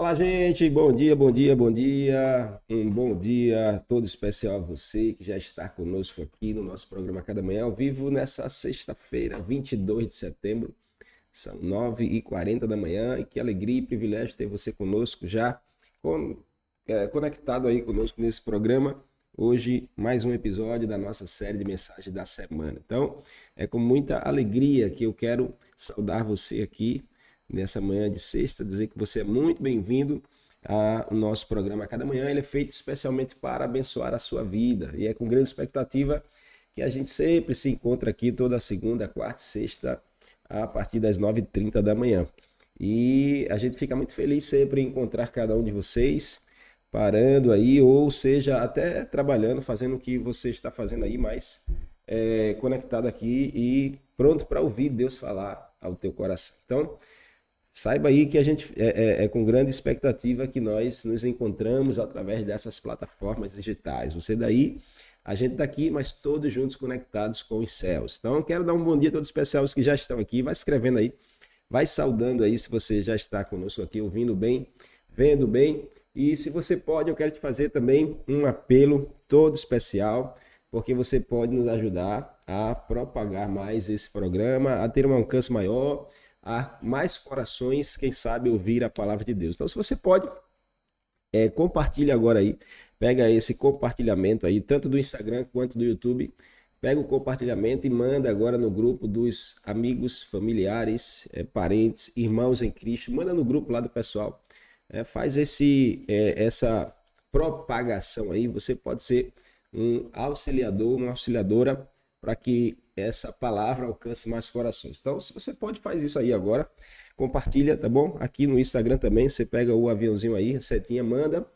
Olá, gente. Bom dia, bom dia, bom dia. Um bom dia todo especial a você que já está conosco aqui no nosso programa Cada Manhã ao vivo nessa sexta-feira, 22 de setembro. São 9h40 da manhã e que alegria e privilégio ter você conosco já com, é, conectado aí conosco nesse programa. Hoje, mais um episódio da nossa série de mensagens da semana. Então, é com muita alegria que eu quero saudar você aqui nessa manhã de sexta, dizer que você é muito bem-vindo ao nosso programa Cada Manhã. Ele é feito especialmente para abençoar a sua vida e é com grande expectativa que a gente sempre se encontra aqui toda segunda, quarta e sexta a partir das 9h30 da manhã. E a gente fica muito feliz sempre em encontrar cada um de vocês parando aí, ou seja, até trabalhando, fazendo o que você está fazendo aí, mas é, conectado aqui e pronto para ouvir Deus falar ao teu coração. Então, Saiba aí que a gente é, é, é, com grande expectativa que nós nos encontramos através dessas plataformas digitais. Você daí, a gente está aqui, mas todos juntos conectados com os céus. Então, quero dar um bom dia a todos os que já estão aqui. Vai escrevendo aí, vai saudando aí se você já está conosco aqui, ouvindo bem, vendo bem. E se você pode, eu quero te fazer também um apelo todo especial, porque você pode nos ajudar a propagar mais esse programa, a ter um alcance maior a mais corações, quem sabe, ouvir a palavra de Deus. Então, se você pode, é, compartilhe agora aí, pega esse compartilhamento aí, tanto do Instagram quanto do YouTube, pega o compartilhamento e manda agora no grupo dos amigos, familiares, é, parentes, irmãos em Cristo, manda no grupo lá do pessoal, é, faz esse, é, essa propagação aí, você pode ser um auxiliador, uma auxiliadora para que essa palavra alcance mais corações. Então, se você pode, faz isso aí agora. Compartilha, tá bom? Aqui no Instagram também, você pega o aviãozinho aí, a setinha, manda,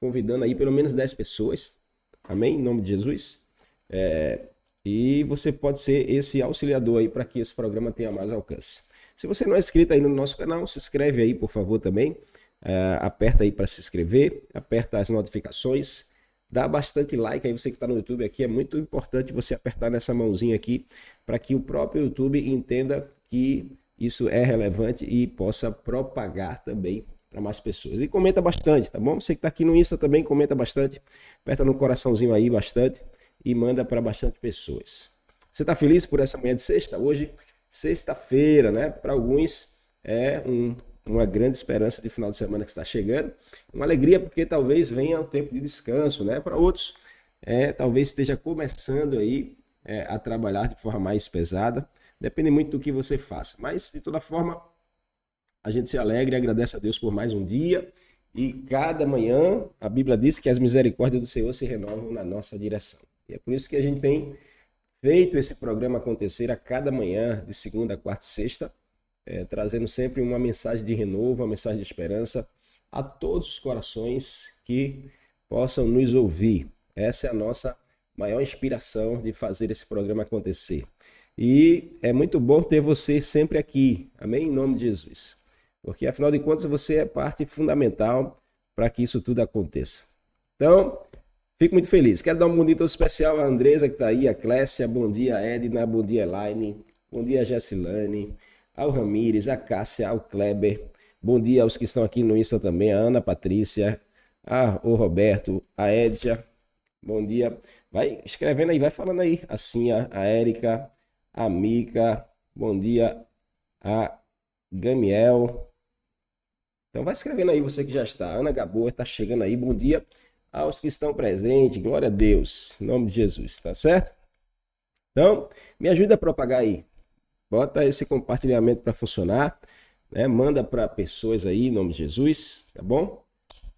convidando aí pelo menos 10 pessoas. Amém? Em nome de Jesus. É, e você pode ser esse auxiliador aí para que esse programa tenha mais alcance. Se você não é inscrito ainda no nosso canal, se inscreve aí, por favor, também. É, aperta aí para se inscrever, aperta as notificações Dá bastante like aí, você que está no YouTube aqui. É muito importante você apertar nessa mãozinha aqui para que o próprio YouTube entenda que isso é relevante e possa propagar também para mais pessoas. E comenta bastante, tá bom? Você que está aqui no Insta também, comenta bastante. Aperta no coraçãozinho aí bastante e manda para bastante pessoas. Você está feliz por essa manhã de sexta? Hoje, sexta-feira, né? Para alguns é um uma grande esperança de final de semana que está chegando. Uma alegria porque talvez venha um tempo de descanso, né? Para outros, é, talvez esteja começando aí é, a trabalhar de forma mais pesada. Depende muito do que você faça. Mas, de toda forma, a gente se alegra e agradece a Deus por mais um dia. E cada manhã, a Bíblia diz que as misericórdias do Senhor se renovam na nossa direção. E é por isso que a gente tem feito esse programa acontecer a cada manhã, de segunda, quarta e sexta é, trazendo sempre uma mensagem de renovo, uma mensagem de esperança a todos os corações que possam nos ouvir. Essa é a nossa maior inspiração de fazer esse programa acontecer. E é muito bom ter você sempre aqui, amém? Em nome de Jesus. Porque afinal de contas você é parte fundamental para que isso tudo aconteça. Então, fico muito feliz. Quero dar um bom dia especial à Andresa que está aí, a Clécia, bom dia Edna, bom dia Elaine, bom dia Jessilane, ao Ramires, a Cássia, ao Kleber. Bom dia aos que estão aqui no Insta também, a Ana Patrícia, a, o Roberto, a Edja. Bom dia. Vai escrevendo aí, vai falando aí. Assim, a, a Érica, a Mica. Bom dia, a Gamiel. Então vai escrevendo aí, você que já está. Ana Gabor está chegando aí. Bom dia aos que estão presentes. Glória a Deus. Em nome de Jesus, tá certo? Então, me ajuda a propagar aí. Bota esse compartilhamento para funcionar, né? Manda para pessoas aí, em nome de Jesus, tá bom?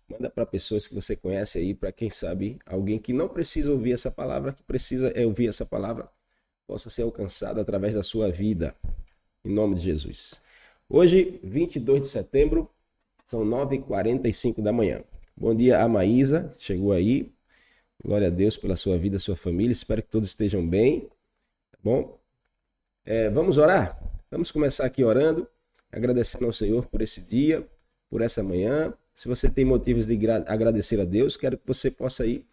Manda para pessoas que você conhece aí, para quem sabe, alguém que não precisa ouvir essa palavra, que precisa é ouvir essa palavra, possa ser alcançado através da sua vida, em nome de Jesus. Hoje, 22 de setembro, são 9h45 da manhã. Bom dia a Maísa, chegou aí. Glória a Deus pela sua vida, sua família. Espero que todos estejam bem. Tá bom? É, vamos orar? Vamos começar aqui orando, agradecendo ao Senhor por esse dia, por essa manhã. Se você tem motivos de agradecer a Deus, quero que você possa aí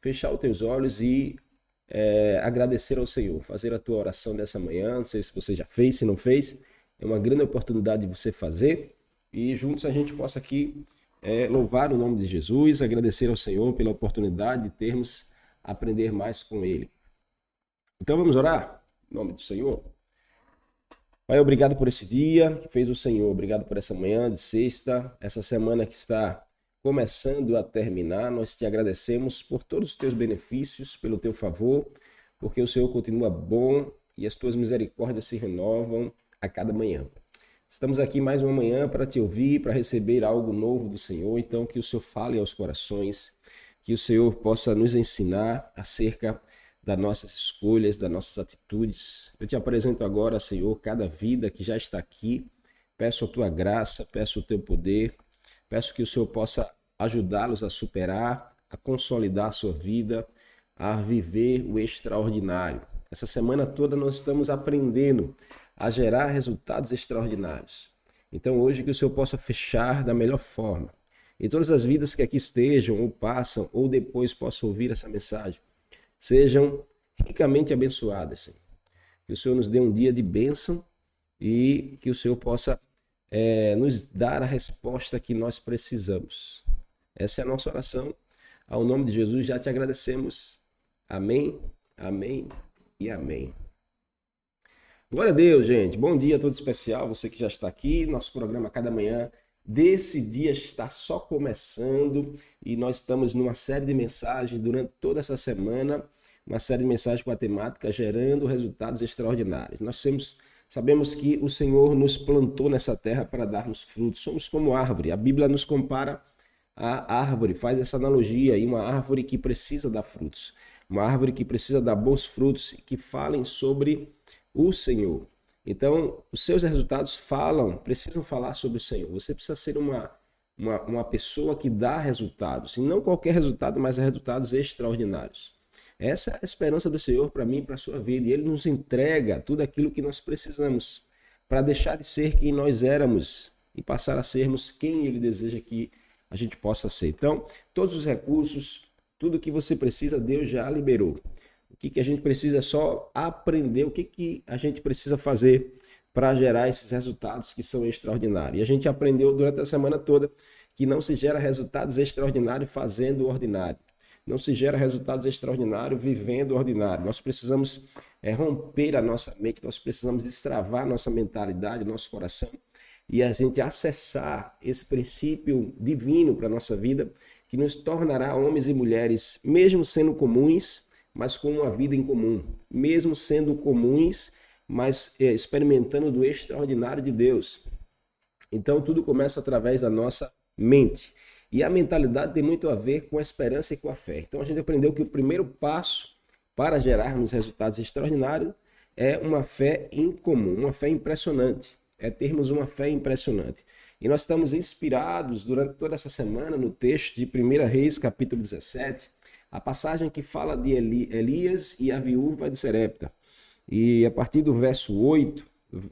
fechar os teus olhos e é, agradecer ao Senhor, fazer a tua oração dessa manhã. Não sei se você já fez, se não fez, é uma grande oportunidade de você fazer e juntos a gente possa aqui é, louvar o nome de Jesus, agradecer ao Senhor pela oportunidade de termos aprender mais com Ele. Então vamos orar? Em nome do Senhor. Pai, obrigado por esse dia que fez o Senhor, obrigado por essa manhã de sexta, essa semana que está começando a terminar. Nós te agradecemos por todos os teus benefícios, pelo teu favor, porque o Senhor continua bom e as tuas misericórdias se renovam a cada manhã. Estamos aqui mais uma manhã para te ouvir, para receber algo novo do Senhor. Então, que o Senhor fale aos corações, que o Senhor possa nos ensinar acerca das nossas escolhas, das nossas atitudes. Eu te apresento agora, Senhor, cada vida que já está aqui. Peço a tua graça, peço o teu poder, peço que o Senhor possa ajudá-los a superar, a consolidar a sua vida, a viver o extraordinário. Essa semana toda nós estamos aprendendo a gerar resultados extraordinários. Então, hoje, que o Senhor possa fechar da melhor forma. E todas as vidas que aqui estejam, ou passam, ou depois possam ouvir essa mensagem, sejam ricamente abençoadas, Senhor. Que o Senhor nos dê um dia de bênção e que o Senhor possa é, nos dar a resposta que nós precisamos. Essa é a nossa oração. Ao nome de Jesus já te agradecemos. Amém, amém e amém. Glória a Deus, gente. Bom dia todo especial, você que já está aqui. Nosso programa Cada Manhã desse dia está só começando e nós estamos numa série de mensagens durante toda essa semana, uma série de mensagens com a temática gerando resultados extraordinários. Nós temos, sabemos que o Senhor nos plantou nessa terra para darmos frutos. Somos como árvore. A Bíblia nos compara a árvore, faz essa analogia aí, uma árvore que precisa dar frutos, uma árvore que precisa dar bons frutos que falem sobre o Senhor. Então, os seus resultados falam, precisam falar sobre o Senhor. Você precisa ser uma, uma, uma pessoa que dá resultados, e não qualquer resultado, mas resultados extraordinários. Essa é a esperança do Senhor para mim e para a sua vida. E Ele nos entrega tudo aquilo que nós precisamos para deixar de ser quem nós éramos e passar a sermos quem Ele deseja que a gente possa ser. Então, todos os recursos, tudo que você precisa, Deus já liberou. O que, que a gente precisa é só aprender o que, que a gente precisa fazer para gerar esses resultados que são extraordinários. E a gente aprendeu durante a semana toda que não se gera resultados extraordinários fazendo o ordinário. Não se gera resultados extraordinários vivendo o ordinário. Nós precisamos é, romper a nossa mente, nós precisamos destravar nossa mentalidade, nosso coração e a gente acessar esse princípio divino para a nossa vida que nos tornará homens e mulheres, mesmo sendo comuns, mas com uma vida em comum, mesmo sendo comuns, mas é, experimentando do extraordinário de Deus. Então tudo começa através da nossa mente. E a mentalidade tem muito a ver com a esperança e com a fé. Então a gente aprendeu que o primeiro passo para gerarmos resultados extraordinários é uma fé em comum, uma fé impressionante. É termos uma fé impressionante. E nós estamos inspirados durante toda essa semana no texto de 1 Reis, capítulo 17, a passagem que fala de Eli, Elias e a viúva de Serepta. E a partir do verso 8,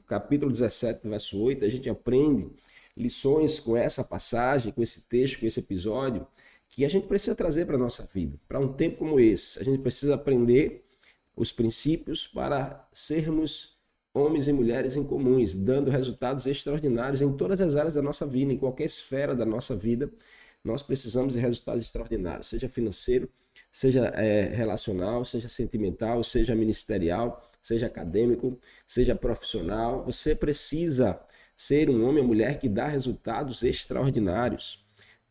capítulo 17, verso 8, a gente aprende lições com essa passagem, com esse texto, com esse episódio, que a gente precisa trazer para a nossa vida. Para um tempo como esse, a gente precisa aprender os princípios para sermos homens e mulheres em comuns, dando resultados extraordinários em todas as áreas da nossa vida, em qualquer esfera da nossa vida. Nós precisamos de resultados extraordinários, seja financeiro, seja é, relacional, seja sentimental, seja ministerial, seja acadêmico, seja profissional. Você precisa ser um homem ou mulher que dá resultados extraordinários.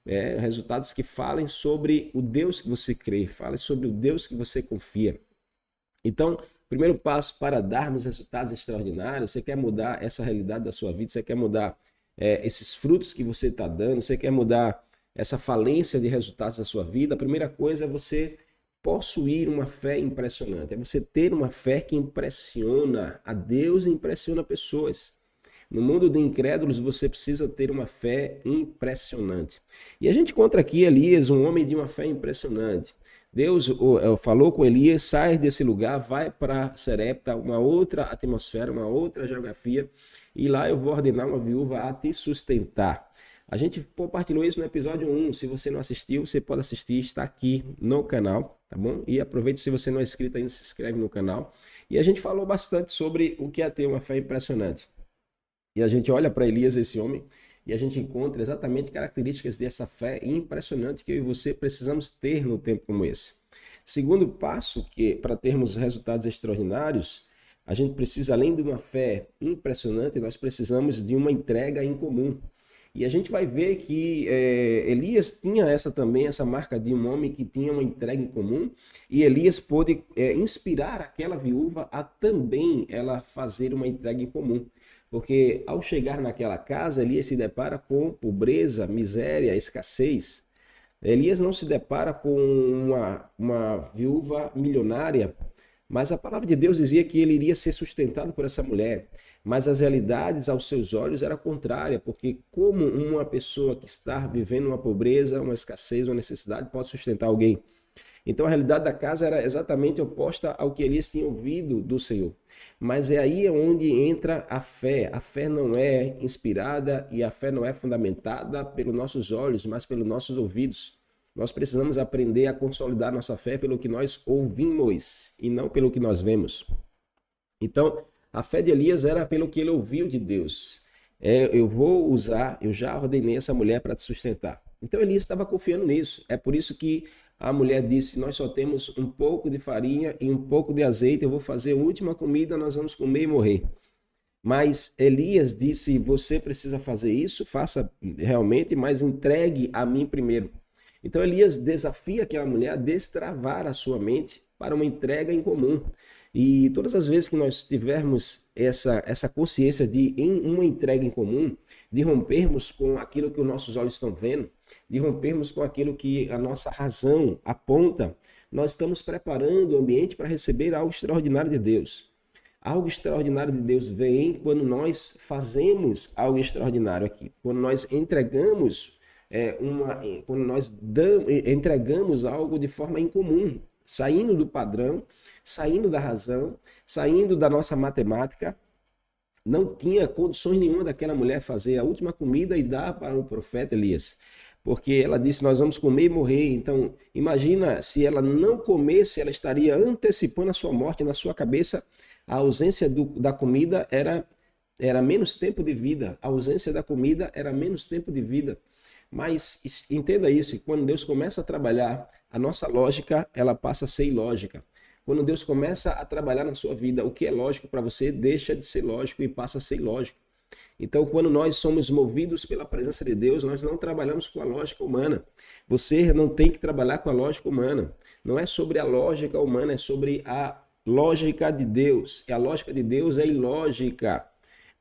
É, resultados que falem sobre o Deus que você crê, falem sobre o Deus que você confia. Então, primeiro passo para darmos resultados extraordinários, você quer mudar essa realidade da sua vida, você quer mudar é, esses frutos que você está dando, você quer mudar essa falência de resultados da sua vida, a primeira coisa é você possuir uma fé impressionante, é você ter uma fé que impressiona a Deus e impressiona pessoas. No mundo de incrédulos, você precisa ter uma fé impressionante. E a gente encontra aqui Elias, um homem de uma fé impressionante. Deus é, falou com Elias, sai desse lugar, vai para Serepta, uma outra atmosfera, uma outra geografia, e lá eu vou ordenar uma viúva a te sustentar. A gente compartilhou isso no episódio 1. Se você não assistiu, você pode assistir, está aqui no canal, tá bom? E aproveite se você não é inscrito ainda, se inscreve no canal. E a gente falou bastante sobre o que é ter uma fé impressionante. E a gente olha para Elias, esse homem, e a gente encontra exatamente características dessa fé impressionante que eu e você precisamos ter no tempo como esse. Segundo passo, que para termos resultados extraordinários, a gente precisa, além de uma fé impressionante, nós precisamos de uma entrega em comum. E a gente vai ver que é, Elias tinha essa também, essa marca de um homem que tinha uma entrega em comum, e Elias pôde é, inspirar aquela viúva a também ela fazer uma entrega em comum. Porque ao chegar naquela casa, Elias se depara com pobreza, miséria, escassez. Elias não se depara com uma, uma viúva milionária, mas a palavra de Deus dizia que ele iria ser sustentado por essa mulher. Mas as realidades aos seus olhos era contrária, porque como uma pessoa que está vivendo uma pobreza, uma escassez, uma necessidade pode sustentar alguém? Então a realidade da casa era exatamente oposta ao que Elias tinha ouvido do Senhor. Mas é aí onde entra a fé. A fé não é inspirada e a fé não é fundamentada pelos nossos olhos, mas pelos nossos ouvidos. Nós precisamos aprender a consolidar nossa fé pelo que nós ouvimos e não pelo que nós vemos. Então, a fé de Elias era pelo que ele ouviu de Deus. É, eu vou usar, eu já ordenei essa mulher para te sustentar. Então Elias estava confiando nisso. É por isso que a mulher disse: Nós só temos um pouco de farinha e um pouco de azeite, eu vou fazer a última comida, nós vamos comer e morrer. Mas Elias disse: Você precisa fazer isso, faça realmente, mas entregue a mim primeiro. Então Elias desafia aquela mulher a destravar a sua mente para uma entrega em comum. E todas as vezes que nós tivermos essa, essa consciência de em uma entrega em comum, de rompermos com aquilo que os nossos olhos estão vendo, de rompermos com aquilo que a nossa razão aponta, nós estamos preparando o ambiente para receber algo extraordinário de Deus. Algo extraordinário de Deus vem quando nós fazemos algo extraordinário aqui, quando nós entregamos é, uma, quando nós damos, entregamos algo de forma incomum, saindo do padrão, saindo da razão, saindo da nossa matemática. Não tinha condições nenhuma daquela mulher fazer a última comida e dar para o profeta Elias porque ela disse: Nós vamos comer e morrer. Então, imagina se ela não comesse, ela estaria antecipando a sua morte. Na sua cabeça, a ausência do, da comida era, era menos tempo de vida, a ausência da comida era menos tempo de vida. Mas entenda isso: quando Deus começa a trabalhar, a nossa lógica ela passa a ser ilógica. Quando Deus começa a trabalhar na sua vida, o que é lógico para você deixa de ser lógico e passa a ser ilógico. Então, quando nós somos movidos pela presença de Deus, nós não trabalhamos com a lógica humana. Você não tem que trabalhar com a lógica humana. Não é sobre a lógica humana, é sobre a lógica de Deus. E a lógica de Deus é ilógica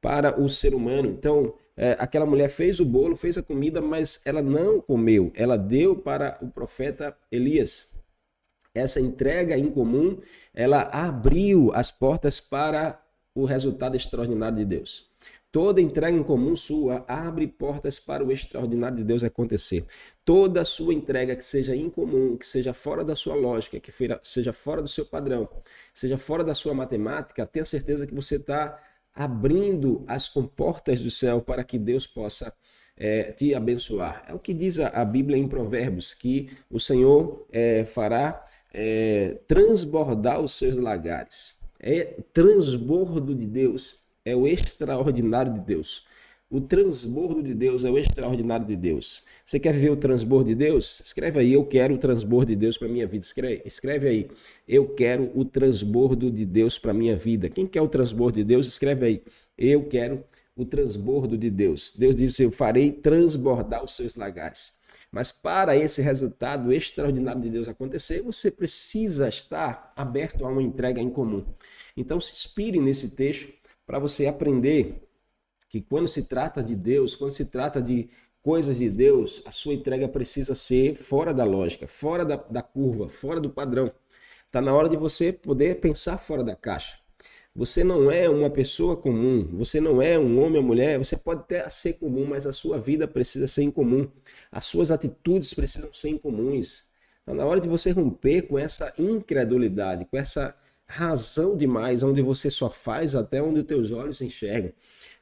para o ser humano. Então, é, aquela mulher fez o bolo, fez a comida, mas ela não comeu. Ela deu para o profeta Elias. Essa entrega em comum, ela abriu as portas para o resultado extraordinário de Deus. Toda entrega em comum sua abre portas para o extraordinário de Deus acontecer. Toda sua entrega que seja incomum, que seja fora da sua lógica, que seja fora do seu padrão, seja fora da sua matemática, tenha certeza que você está abrindo as comportas do céu para que Deus possa é, te abençoar. É o que diz a, Bíblia em Provérbios, que o Senhor é, fará é, transbordar os seus lagares. É transbordo de Deus é o extraordinário de Deus. O transbordo de Deus é o extraordinário de Deus. Você quer ver o transbordo de Deus? Escreve aí, eu quero o transbordo de Deus para minha vida. Escreve, escreve aí, eu quero o transbordo de Deus para minha vida. Quem quer o transbordo de Deus? Escreve aí, eu quero o transbordo de Deus. Deus disse, eu farei transbordar os seus lagares. Mas para esse resultado extraordinário de Deus acontecer, você precisa estar aberto a uma entrega em comum. Então se inspire nesse texto para você aprender que quando se trata de Deus, quando se trata de coisas de Deus, a sua entrega precisa ser fora da lógica, fora da, da curva, fora do padrão. Está na hora de você poder pensar fora da caixa. Você não é uma pessoa comum, você não é um homem ou mulher, você pode até ser comum, mas a sua vida precisa ser incomum. As suas atitudes precisam ser incomuns. Está na hora de você romper com essa incredulidade, com essa razão demais, onde você só faz até onde os teus olhos enxergam,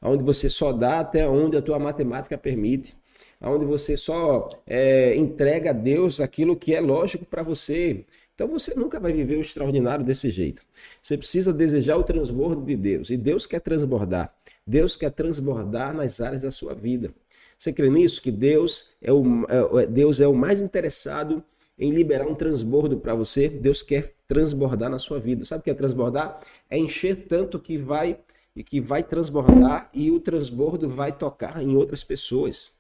onde você só dá até onde a tua matemática permite, onde você só é, entrega a Deus aquilo que é lógico para você. Então você nunca vai viver o extraordinário desse jeito. Você precisa desejar o transbordo de Deus. E Deus quer transbordar. Deus quer transbordar nas áreas da sua vida. Você crê nisso? Que Deus é o, é, é Deus é o mais interessado em liberar um transbordo para você. Deus quer transbordar na sua vida. Sabe o que é transbordar? É encher tanto que vai e que vai transbordar e o transbordo vai tocar em outras pessoas.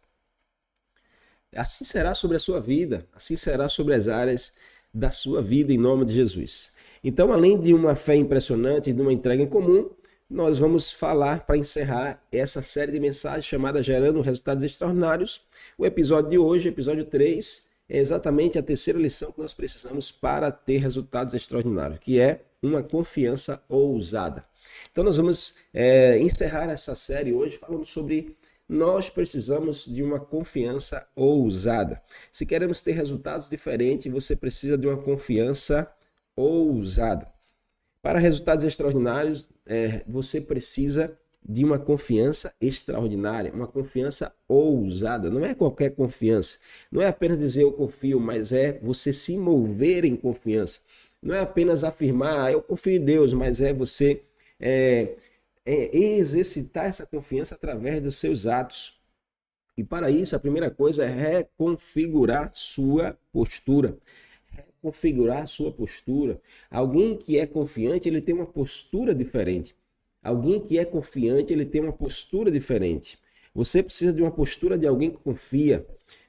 Assim será sobre a sua vida, assim será sobre as áreas da sua vida em nome de Jesus. Então, além de uma fé impressionante e de uma entrega em comum, nós vamos falar para encerrar essa série de mensagens chamada Gerando Resultados Extraordinários. O episódio de hoje, episódio 3, é exatamente a terceira lição que nós precisamos para ter resultados extraordinários, que é uma confiança ousada. Então, nós vamos é, encerrar essa série hoje falando sobre nós precisamos de uma confiança ousada. Se queremos ter resultados diferentes, você precisa de uma confiança ousada. Para resultados extraordinários, é, você precisa de uma confiança extraordinária, uma confiança ousada. Não é qualquer confiança. Não é apenas dizer eu confio, mas é você se mover em confiança. Não é apenas afirmar ah, eu confio em Deus, mas é você é, é exercitar essa confiança através dos seus atos. E para isso, a primeira coisa é reconfigurar sua postura. Reconfigurar sua postura. Alguém que é confiante, ele tem uma postura diferente. Alguém que é confiante, ele tem uma postura diferente. Você precisa de uma postura de alguém que confia.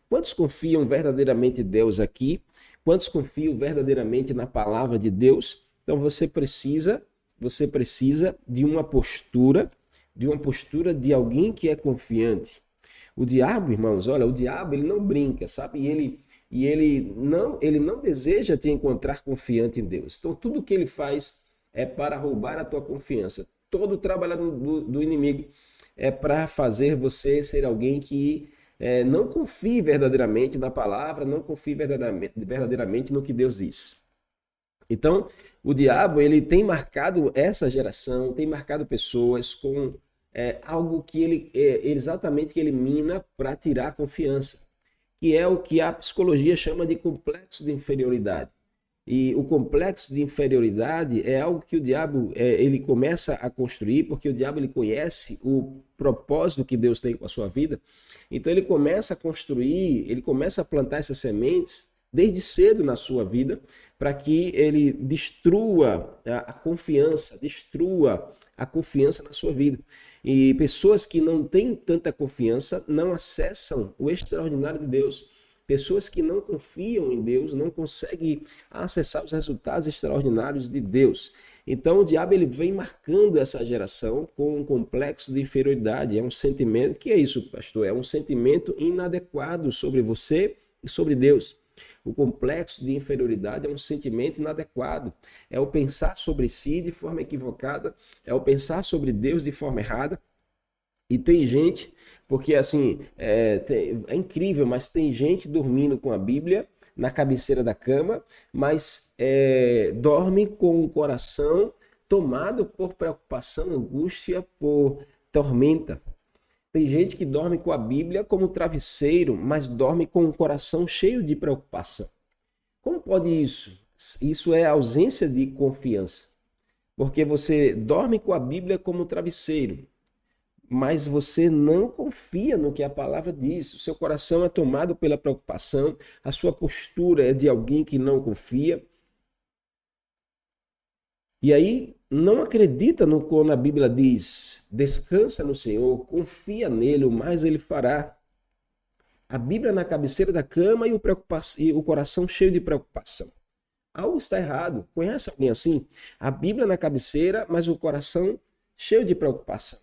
Quantos confiam verdadeiramente em Deus aqui? Quantos confiam verdadeiramente na palavra de Deus? Então você precisa você precisa de uma postura, de uma postura de alguém que é confiante. O diabo, irmãos, olha, o diabo ele não brinca, sabe? E ele e ele não ele não deseja te encontrar confiante em Deus. Então tudo que ele faz é para roubar a tua confiança. Todo o trabalho do, do inimigo é para fazer você ser alguém que é, não confie verdadeiramente na palavra, não confie verdadeiramente, verdadeiramente no que Deus diz. Então, o diabo ele tem marcado essa geração, tem marcado pessoas com é, algo que ele é, exatamente que elimina para tirar a confiança, que é o que a psicologia chama de complexo de inferioridade. E o complexo de inferioridade é algo que o diabo é, ele começa a construir, porque o diabo ele conhece o propósito que Deus tem com a sua vida. Então ele começa a construir, ele começa a plantar essas sementes desde cedo na sua vida, para que ele destrua a, confiança, destrua a confiança na sua vida. E pessoas que não têm tanta confiança não acessam o extraordinário de Deus. Pessoas que não confiam em Deus não conseguem acessar os resultados extraordinários de Deus. Então o diabo ele vem marcando essa geração com um complexo de inferioridade. É um sentimento, que é isso, pastor? É um sentimento inadequado sobre você e sobre Deus. O complexo de inferioridade é um sentimento inadequado. É o pensar sobre si de forma equivocada, é o pensar sobre Deus de forma errada. E tem gente, porque assim, é, tem, é incrível, mas tem gente dormindo com a Bíblia na cabeceira da cama, mas é, dorme com o coração tomado por preocupação, angústia, por tormenta. Tem gente que dorme com a Bíblia como travesseiro, mas dorme com o coração cheio de preocupação. Como pode isso? Isso é ausência de confiança. Porque você dorme com a Bíblia como travesseiro, mas você não confia no que a palavra diz. O seu coração é tomado pela preocupação, a sua postura é de alguém que não confia. E aí não acredita no que a Bíblia diz, descansa no Senhor, confia nele, o mais ele fará. A Bíblia na cabeceira da cama e o, e o coração cheio de preocupação. Algo está errado. Conhece alguém assim? A Bíblia na cabeceira, mas o coração cheio de preocupação,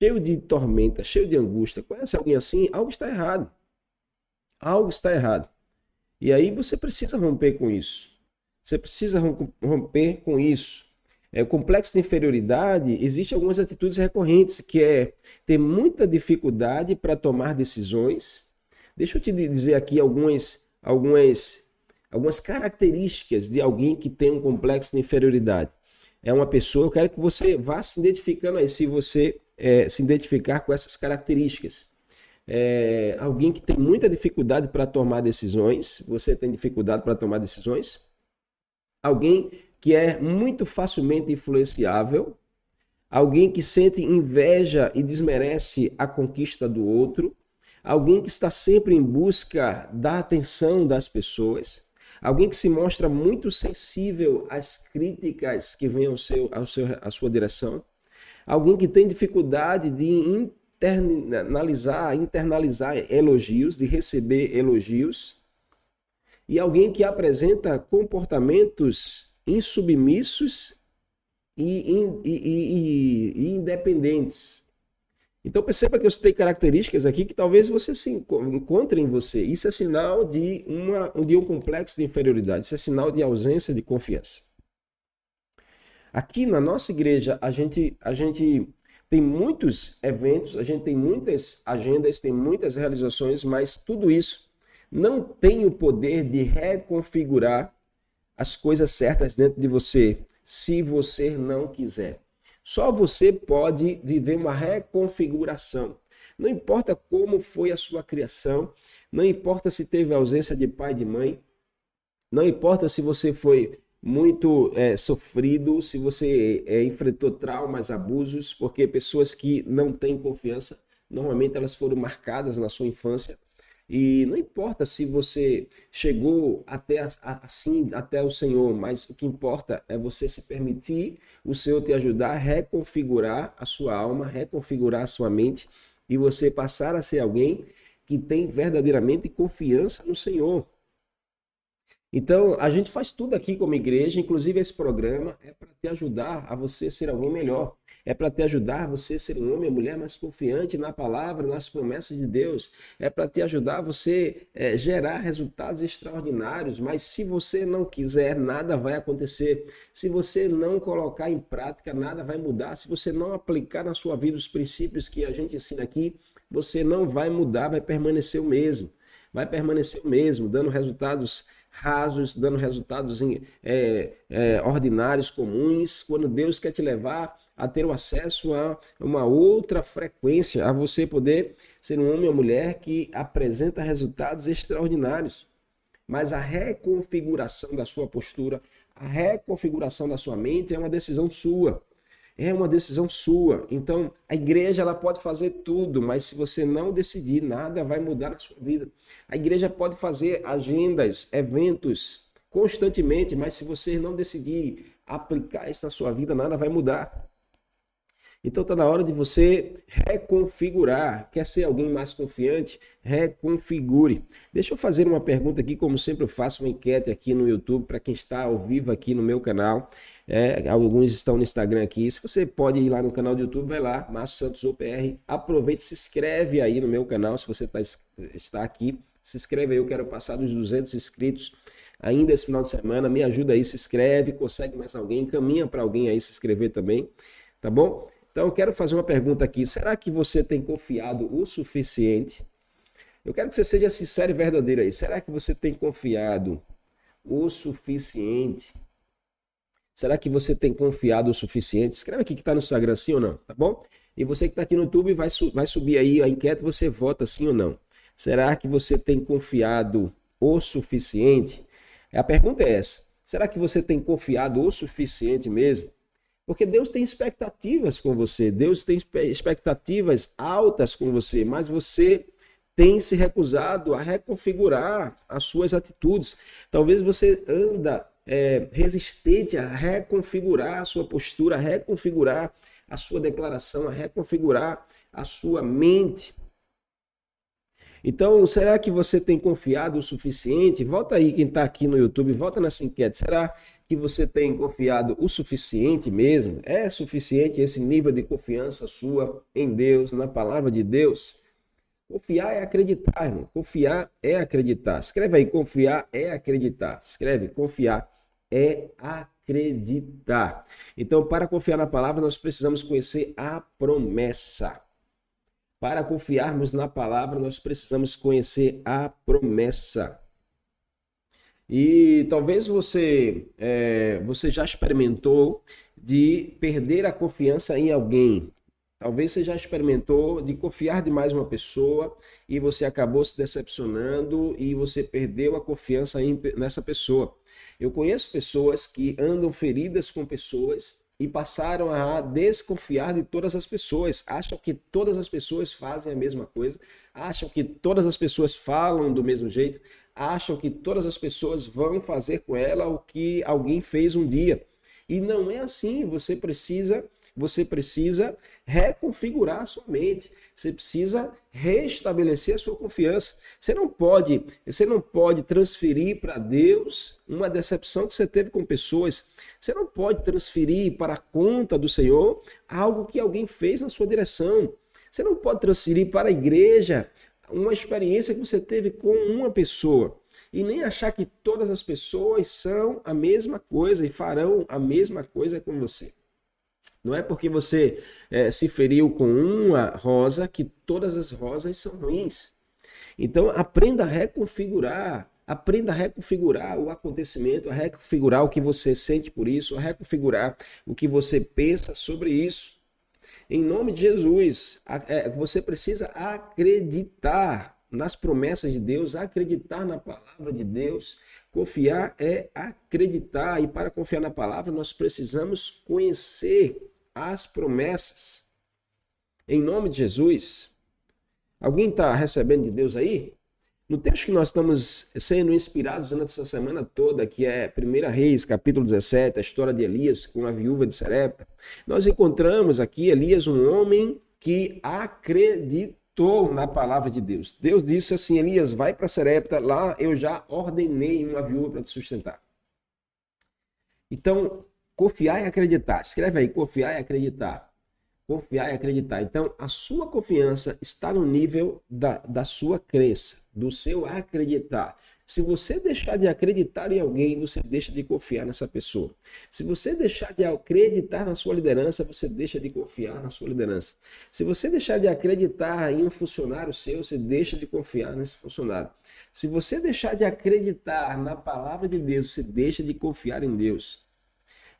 cheio de tormenta, cheio de angústia. Conhece alguém assim? Algo está errado. Algo está errado. E aí você precisa romper com isso. Você precisa romper com isso. É, o complexo de inferioridade, existe algumas atitudes recorrentes, que é ter muita dificuldade para tomar decisões. Deixa eu te dizer aqui algumas, algumas, algumas características de alguém que tem um complexo de inferioridade. É uma pessoa, eu quero que você vá se identificando aí, se você é, se identificar com essas características. É, alguém que tem muita dificuldade para tomar decisões, você tem dificuldade para tomar decisões? Alguém que é muito facilmente influenciável, alguém que sente inveja e desmerece a conquista do outro, alguém que está sempre em busca da atenção das pessoas, alguém que se mostra muito sensível às críticas que vêm ao seu, ao seu, à sua direção, alguém que tem dificuldade de internalizar, internalizar elogios, de receber elogios, e alguém que apresenta comportamentos insubmissos e, e, e, e independentes. Então perceba que eu citei características aqui que talvez você se encontre em você. Isso é sinal de, uma, de um complexo de inferioridade, isso é sinal de ausência de confiança. Aqui na nossa igreja, a gente, a gente tem muitos eventos, a gente tem muitas agendas, tem muitas realizações, mas tudo isso não tem o poder de reconfigurar as coisas certas dentro de você, se você não quiser. Só você pode viver uma reconfiguração. Não importa como foi a sua criação, não importa se teve ausência de pai e de mãe, não importa se você foi muito é, sofrido, se você é, enfrentou traumas, abusos, porque pessoas que não têm confiança, normalmente elas foram marcadas na sua infância e não importa se você chegou até assim até o Senhor, mas o que importa é você se permitir o Senhor te ajudar a reconfigurar a sua alma, reconfigurar a sua mente e você passar a ser alguém que tem verdadeiramente confiança no Senhor. Então, a gente faz tudo aqui como igreja, inclusive esse programa é para te ajudar a você ser alguém melhor. É para te ajudar a você ser um homem ou mulher mais confiante na palavra, nas promessas de Deus. É para te ajudar a você é, gerar resultados extraordinários. Mas se você não quiser, nada vai acontecer. Se você não colocar em prática, nada vai mudar. Se você não aplicar na sua vida os princípios que a gente ensina aqui, você não vai mudar, vai permanecer o mesmo. Vai permanecer o mesmo, dando resultados rasos, dando resultados é, é, ordinários, comuns, quando Deus quer te levar a ter o acesso a uma outra frequência, a você poder ser um homem ou mulher que apresenta resultados extraordinários. Mas a reconfiguração da sua postura, a reconfiguração da sua mente é uma decisão sua. É uma decisão sua. Então, a igreja ela pode fazer tudo, mas se você não decidir, nada vai mudar na sua vida. A igreja pode fazer agendas, eventos constantemente, mas se você não decidir aplicar isso na sua vida, nada vai mudar. Então está na hora de você reconfigurar. Quer ser alguém mais confiante? Reconfigure. Deixa eu fazer uma pergunta aqui, como sempre eu faço uma enquete aqui no YouTube para quem está ao vivo aqui no meu canal. É, alguns estão no Instagram aqui. Se você pode ir lá no canal do YouTube, vai lá, Márcio Santos OPR. Aproveite, se inscreve aí no meu canal. Se você tá, está aqui, se inscreve aí. Eu quero passar dos 200 inscritos ainda esse final de semana. Me ajuda aí, se inscreve, consegue mais alguém, caminha para alguém aí se inscrever também, tá bom? Então, eu quero fazer uma pergunta aqui. Será que você tem confiado o suficiente? Eu quero que você seja sincero e verdadeiro aí. Será que você tem confiado o suficiente? Será que você tem confiado o suficiente? Escreve aqui que está no Instagram, sim ou não, tá bom? E você que está aqui no YouTube, vai, vai subir aí a enquete, você vota sim ou não. Será que você tem confiado o suficiente? A pergunta é essa. Será que você tem confiado o suficiente mesmo? Porque Deus tem expectativas com você, Deus tem expectativas altas com você, mas você tem se recusado a reconfigurar as suas atitudes. Talvez você anda é, resistente a reconfigurar a sua postura, a reconfigurar a sua declaração, a reconfigurar a sua mente. Então, será que você tem confiado o suficiente? Volta aí quem está aqui no YouTube, volta nessa enquete. Será que você tem confiado o suficiente mesmo? É suficiente esse nível de confiança sua em Deus, na palavra de Deus? Confiar é acreditar, irmão. Confiar é acreditar. Escreve aí, confiar é acreditar. Escreve, confiar é acreditar. Então, para confiar na palavra, nós precisamos conhecer a promessa. Para confiarmos na palavra, nós precisamos conhecer a promessa. E talvez você, é, você já experimentou de perder a confiança em alguém. Talvez você já experimentou de confiar demais uma pessoa e você acabou se decepcionando e você perdeu a confiança em, nessa pessoa. Eu conheço pessoas que andam feridas com pessoas e passaram a desconfiar de todas as pessoas. Acham que todas as pessoas fazem a mesma coisa, acham que todas as pessoas falam do mesmo jeito, acham que todas as pessoas vão fazer com ela o que alguém fez um dia. E não é assim, você precisa você precisa reconfigurar a sua mente, você precisa restabelecer a sua confiança. Você não pode, você não pode transferir para Deus uma decepção que você teve com pessoas. Você não pode transferir para a conta do Senhor algo que alguém fez na sua direção. Você não pode transferir para a igreja uma experiência que você teve com uma pessoa e nem achar que todas as pessoas são a mesma coisa e farão a mesma coisa com você. Não é porque você é, se feriu com uma rosa que todas as rosas são ruins. Então aprenda a reconfigurar, aprenda a reconfigurar o acontecimento, a reconfigurar o que você sente por isso, a reconfigurar o que você pensa sobre isso. Em nome de Jesus, é, você precisa acreditar nas promessas de Deus, acreditar na palavra de Deus. Confiar é acreditar, e para confiar na palavra, nós precisamos conhecer as promessas. Em nome de Jesus. Alguém está recebendo de Deus aí? No texto que nós estamos sendo inspirados durante essa semana toda, que é 1 Reis, capítulo 17, a história de Elias com a viúva de Serepta, nós encontramos aqui Elias, um homem que acreditou na palavra de Deus. Deus disse assim: Elias, vai para Serepta, lá eu já ordenei uma viúva para te sustentar. Então, Confiar e acreditar. Escreve aí, confiar e acreditar. Confiar e acreditar. Então, a sua confiança está no nível da, da sua crença, do seu acreditar. Se você deixar de acreditar em alguém, você deixa de confiar nessa pessoa. Se você deixar de acreditar na sua liderança, você deixa de confiar na sua liderança. Se você deixar de acreditar em um funcionário seu, você deixa de confiar nesse funcionário. Se você deixar de acreditar na palavra de Deus, você deixa de confiar em Deus.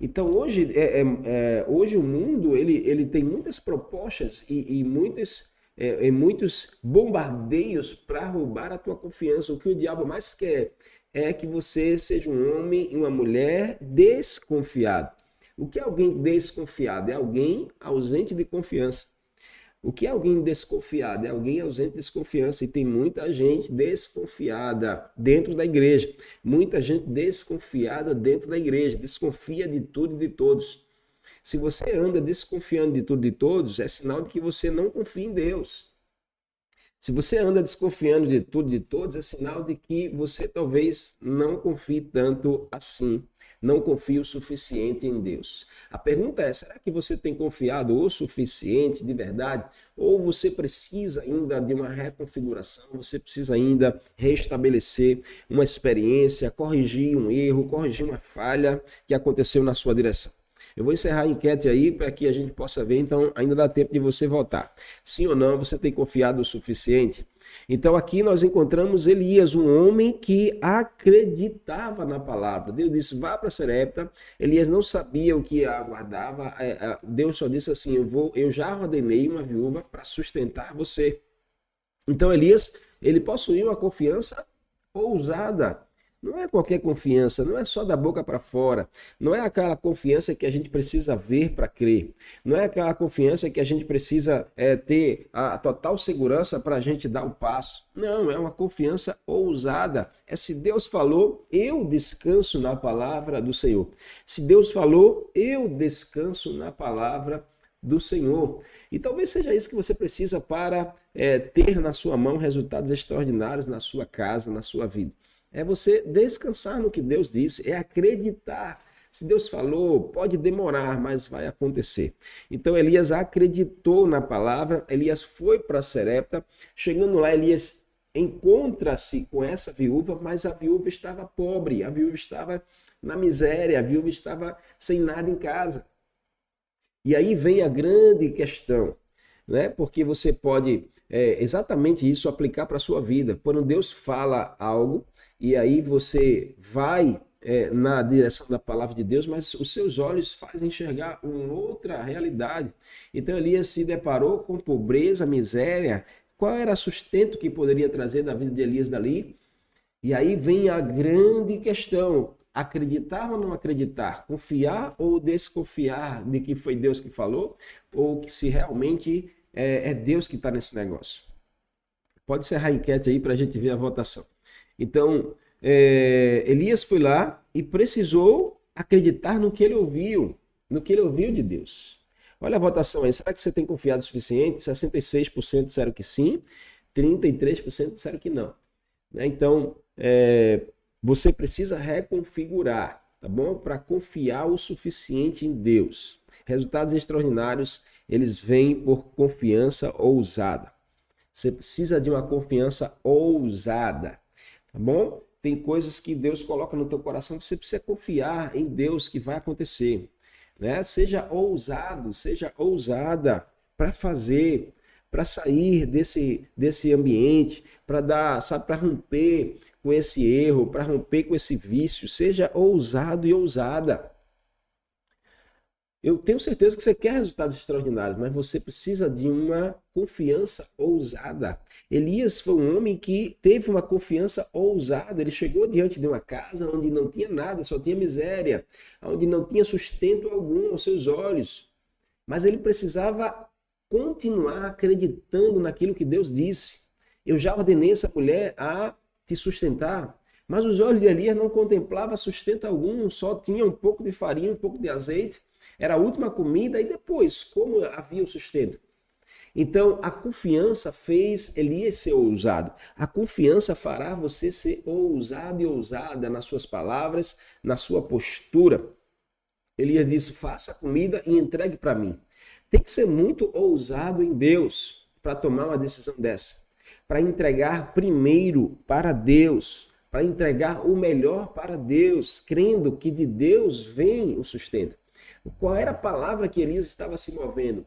Então hoje, é, é, é, hoje o mundo ele, ele tem muitas propostas e, e muitas, é, muitos bombardeios para roubar a tua confiança. O que o diabo mais quer é que você seja um homem e uma mulher desconfiado. O que é alguém desconfiado? É alguém ausente de confiança. O que é alguém desconfiado? É alguém ausente de desconfiança. E tem muita gente desconfiada dentro da igreja. Muita gente desconfiada dentro da igreja. Desconfia de tudo e de todos. Se você anda desconfiando de tudo e de todos, é sinal de que você não confia em Deus. Se você anda desconfiando de tudo e de todos, é sinal de que você talvez não confie tanto assim não confia o suficiente em Deus. A pergunta é: será que você tem confiado o suficiente de verdade? Ou você precisa ainda de uma reconfiguração, você precisa ainda restabelecer uma experiência, corrigir um erro, corrigir uma falha que aconteceu na sua direção? Eu vou encerrar a enquete aí para que a gente possa ver, então ainda dá tempo de você votar. Sim ou não, você tem confiado o suficiente? Então aqui nós encontramos Elias, um homem que acreditava na palavra. Deus disse: vá para Serepta. Elias não sabia o que aguardava. É, é, Deus só disse assim: eu vou, eu já ordenei uma viúva para sustentar você. Então Elias, ele possuía uma confiança ousada. Não é qualquer confiança, não é só da boca para fora, não é aquela confiança que a gente precisa ver para crer, não é aquela confiança que a gente precisa é, ter a total segurança para a gente dar o passo. Não, é uma confiança ousada. É se Deus falou, eu descanso na palavra do Senhor. Se Deus falou, eu descanso na palavra do Senhor. E talvez seja isso que você precisa para é, ter na sua mão resultados extraordinários na sua casa, na sua vida. É você descansar no que Deus disse, é acreditar. Se Deus falou, pode demorar, mas vai acontecer. Então Elias acreditou na palavra, Elias foi para Serepta. Chegando lá, Elias encontra-se com essa viúva, mas a viúva estava pobre, a viúva estava na miséria, a viúva estava sem nada em casa. E aí vem a grande questão né? Porque você pode é, exatamente isso aplicar para a sua vida. Quando Deus fala algo e aí você vai é, na direção da palavra de Deus, mas os seus olhos fazem enxergar uma outra realidade. Então Elias se deparou com pobreza, miséria. Qual era o sustento que poderia trazer da vida de Elias dali? E aí vem a grande questão: acreditar ou não acreditar, confiar ou desconfiar de que foi Deus que falou, ou que se realmente é, é Deus que está nesse negócio. Pode encerrar a enquete aí para a gente ver a votação. Então, é, Elias foi lá e precisou acreditar no que ele ouviu, no que ele ouviu de Deus. Olha a votação aí. Será que você tem confiado o suficiente? 66% disseram que sim, 33% disseram que não. Né? Então, é, você precisa reconfigurar, tá bom? Para confiar o suficiente em Deus. Resultados extraordinários, eles vêm por confiança ousada. Você precisa de uma confiança ousada, tá bom? Tem coisas que Deus coloca no teu coração que você precisa confiar em Deus que vai acontecer. Né? Seja ousado, seja ousada para fazer, para sair desse, desse ambiente, para dar, sabe, para romper com esse erro, para romper com esse vício. Seja ousado e ousada. Eu tenho certeza que você quer resultados extraordinários, mas você precisa de uma confiança ousada. Elias foi um homem que teve uma confiança ousada. Ele chegou diante de uma casa onde não tinha nada, só tinha miséria, onde não tinha sustento algum aos seus olhos. Mas ele precisava continuar acreditando naquilo que Deus disse. Eu já ordenei essa mulher a te sustentar. Mas os olhos de Elias não contemplavam sustento algum, só tinha um pouco de farinha, um pouco de azeite era a última comida e depois, como havia o sustento? Então, a confiança fez Elias ser ousado. A confiança fará você ser ousado e ousada nas suas palavras, na sua postura. Elias disse: faça comida e entregue para mim. Tem que ser muito ousado em Deus para tomar uma decisão dessa. Para entregar primeiro para Deus, para entregar o melhor para Deus, crendo que de Deus vem o sustento. Qual era a palavra que Elias estava se movendo?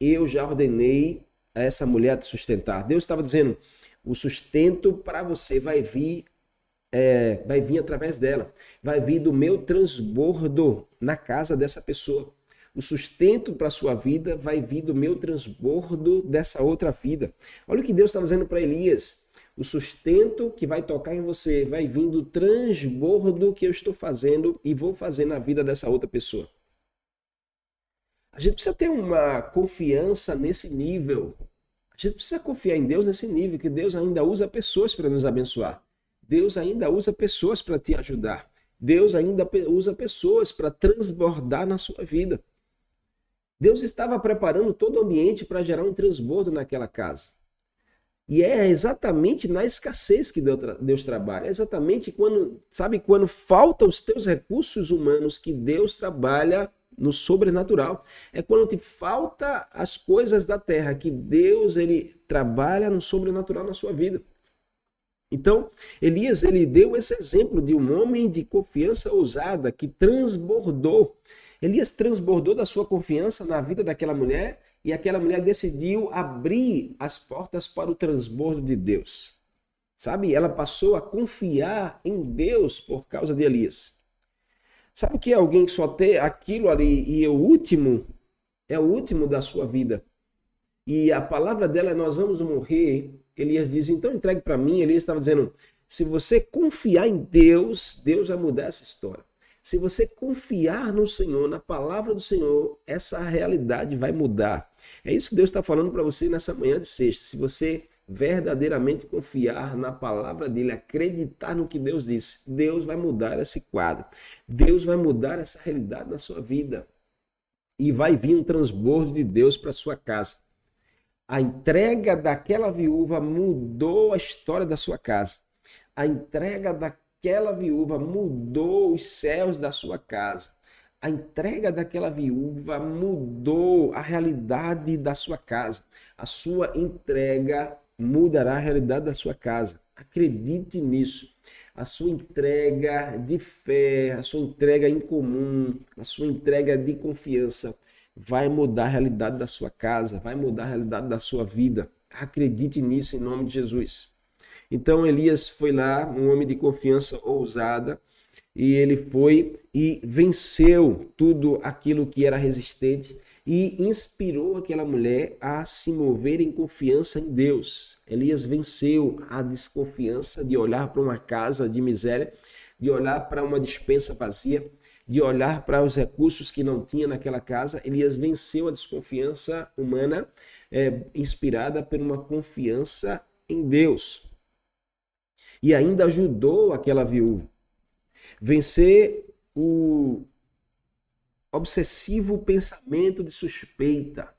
Eu já ordenei a essa mulher te sustentar. Deus estava dizendo: o sustento para você vai vir, é, vai vir através dela, vai vir do meu transbordo na casa dessa pessoa. O sustento para a sua vida vai vir do meu transbordo dessa outra vida. Olha o que Deus estava dizendo para Elias. O sustento que vai tocar em você vai vir do transbordo que eu estou fazendo e vou fazer na vida dessa outra pessoa. A gente precisa ter uma confiança nesse nível. A gente precisa confiar em Deus nesse nível, que Deus ainda usa pessoas para nos abençoar. Deus ainda usa pessoas para te ajudar. Deus ainda usa pessoas para transbordar na sua vida. Deus estava preparando todo o ambiente para gerar um transbordo naquela casa. E é exatamente na escassez que Deus trabalha. É exatamente quando, sabe, quando falta os teus recursos humanos que Deus trabalha no sobrenatural. É quando te falta as coisas da terra que Deus ele trabalha no sobrenatural na sua vida. Então, Elias ele deu esse exemplo de um homem de confiança ousada que transbordou. Elias transbordou da sua confiança na vida daquela mulher e aquela mulher decidiu abrir as portas para o transbordo de Deus. Sabe? Ela passou a confiar em Deus por causa de Elias. Sabe o que é alguém que só tem aquilo ali e é o último, é o último da sua vida. E a palavra dela é: Nós vamos morrer. Elias diz: Então entregue para mim. Elias estava dizendo: Se você confiar em Deus, Deus vai mudar essa história. Se você confiar no Senhor, na palavra do Senhor, essa realidade vai mudar. É isso que Deus está falando para você nessa manhã de sexta. Se você verdadeiramente confiar na palavra dele, acreditar no que Deus disse, Deus vai mudar esse quadro. Deus vai mudar essa realidade na sua vida. E vai vir um transbordo de Deus para sua casa. A entrega daquela viúva mudou a história da sua casa. A entrega daquela viúva mudou os céus da sua casa. A entrega daquela viúva mudou a realidade da sua casa. A sua entrega mudará a realidade da sua casa. Acredite nisso. A sua entrega de fé, a sua entrega em comum, a sua entrega de confiança vai mudar a realidade da sua casa, vai mudar a realidade da sua vida. Acredite nisso em nome de Jesus. Então Elias foi lá, um homem de confiança ousada, e ele foi e venceu tudo aquilo que era resistente e inspirou aquela mulher a se mover em confiança em Deus. Elias venceu a desconfiança de olhar para uma casa de miséria, de olhar para uma dispensa vazia, de olhar para os recursos que não tinha naquela casa. Elias venceu a desconfiança humana, é, inspirada por uma confiança em Deus. E ainda ajudou aquela viúva. Vencer o obsessivo pensamento de suspeita.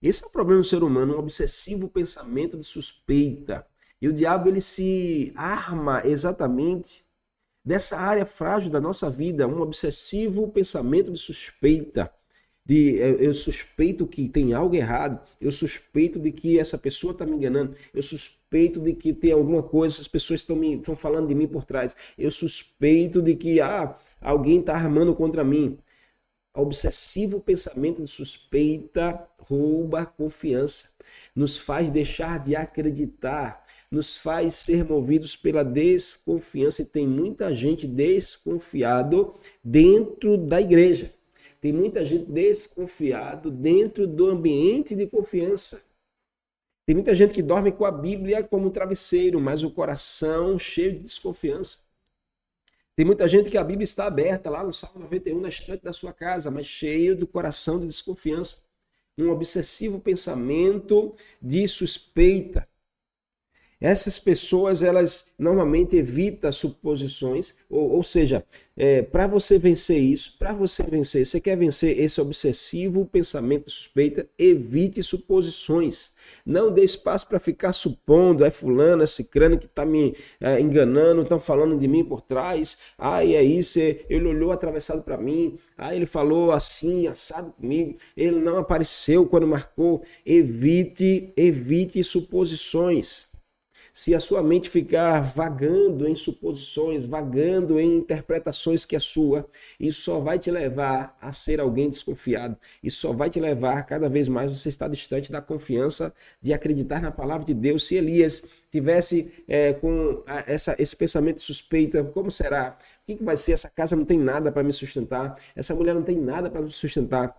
Esse é o problema do ser humano, um obsessivo pensamento de suspeita. E o diabo ele se arma exatamente dessa área frágil da nossa vida, um obsessivo pensamento de suspeita. De, eu suspeito que tem algo errado, eu suspeito de que essa pessoa está me enganando, eu suspeito de que tem alguma coisa, as pessoas estão estão falando de mim por trás, eu suspeito de que ah, alguém está armando contra mim obsessivo pensamento de suspeita rouba a confiança, nos faz deixar de acreditar, nos faz ser movidos pela desconfiança. E tem muita gente desconfiado dentro da igreja. Tem muita gente desconfiado dentro do ambiente de confiança. Tem muita gente que dorme com a Bíblia como um travesseiro, mas o coração cheio de desconfiança. Tem muita gente que a Bíblia está aberta lá no Salmo 91, na estante da sua casa, mas cheio do coração de desconfiança. Um obsessivo pensamento de suspeita. Essas pessoas, elas normalmente evitam suposições, ou, ou seja, é, para você vencer isso, para você vencer, você quer vencer esse obsessivo pensamento suspeita, evite suposições. Não dê espaço para ficar supondo, é fulano, é cicrano que está me é, enganando, estão falando de mim por trás, ah, é isso, ele olhou atravessado para mim, ah, ele falou assim, assado comigo, ele não apareceu quando marcou. Evite, evite suposições se a sua mente ficar vagando em suposições, vagando em interpretações que é sua, isso só vai te levar a ser alguém desconfiado. Isso só vai te levar cada vez mais você está distante da confiança de acreditar na palavra de Deus. Se Elias tivesse é, com essa, esse pensamento de suspeita, como será? O que, que vai ser? Essa casa não tem nada para me sustentar. Essa mulher não tem nada para me sustentar.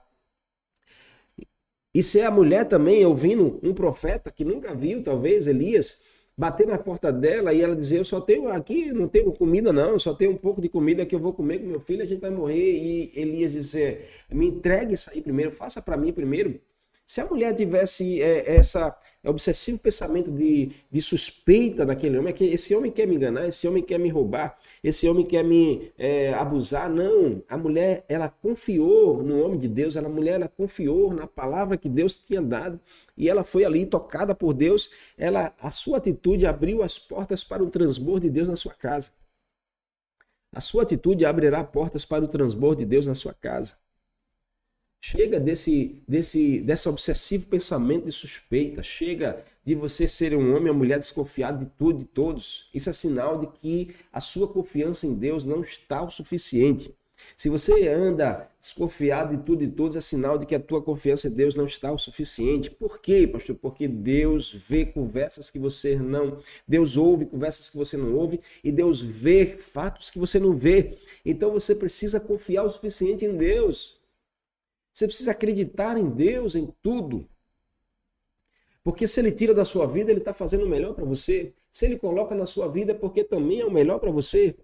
E se a mulher também ouvindo um profeta que nunca viu, talvez, Elias, bater na porta dela e ela dizer: Eu só tenho aqui, não tenho comida, não, eu só tenho um pouco de comida que eu vou comer com meu filho, a gente vai morrer. E Elias dizer: Me entregue isso aí primeiro, faça para mim primeiro. Se a mulher tivesse é, essa obsessivo pensamento de, de suspeita daquele homem, é que esse homem quer me enganar, esse homem quer me roubar, esse homem quer me é, abusar, não. A mulher, ela confiou no homem de Deus, a mulher, ela confiou na palavra que Deus tinha dado e ela foi ali tocada por Deus. Ela, a sua atitude abriu as portas para o transbordo de Deus na sua casa. A sua atitude abrirá portas para o transbordo de Deus na sua casa. Chega desse, desse, desse obsessivo pensamento de suspeita. Chega de você ser um homem ou mulher desconfiado de tudo e de todos. Isso é sinal de que a sua confiança em Deus não está o suficiente. Se você anda desconfiado de tudo e todos, é sinal de que a tua confiança em Deus não está o suficiente. Por quê, pastor? Porque Deus vê conversas que você não, Deus ouve conversas que você não ouve e Deus vê fatos que você não vê. Então você precisa confiar o suficiente em Deus. Você precisa acreditar em Deus, em tudo. Porque se ele tira da sua vida, ele está fazendo o melhor para você. Se ele coloca na sua vida, é porque também é o melhor para você.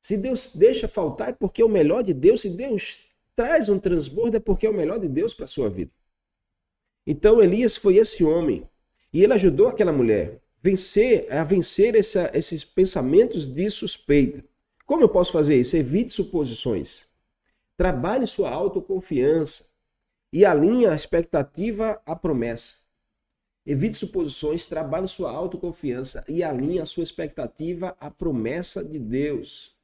Se Deus deixa faltar, é porque é o melhor de Deus. Se Deus traz um transbordo, é porque é o melhor de Deus para a sua vida. Então Elias foi esse homem. E ele ajudou aquela mulher vencer, a vencer essa, esses pensamentos de suspeita. Como eu posso fazer isso? Evite suposições. Trabalhe sua autoconfiança e alinhe a expectativa à promessa. Evite suposições, trabalhe sua autoconfiança e alinhe a sua expectativa à promessa de Deus.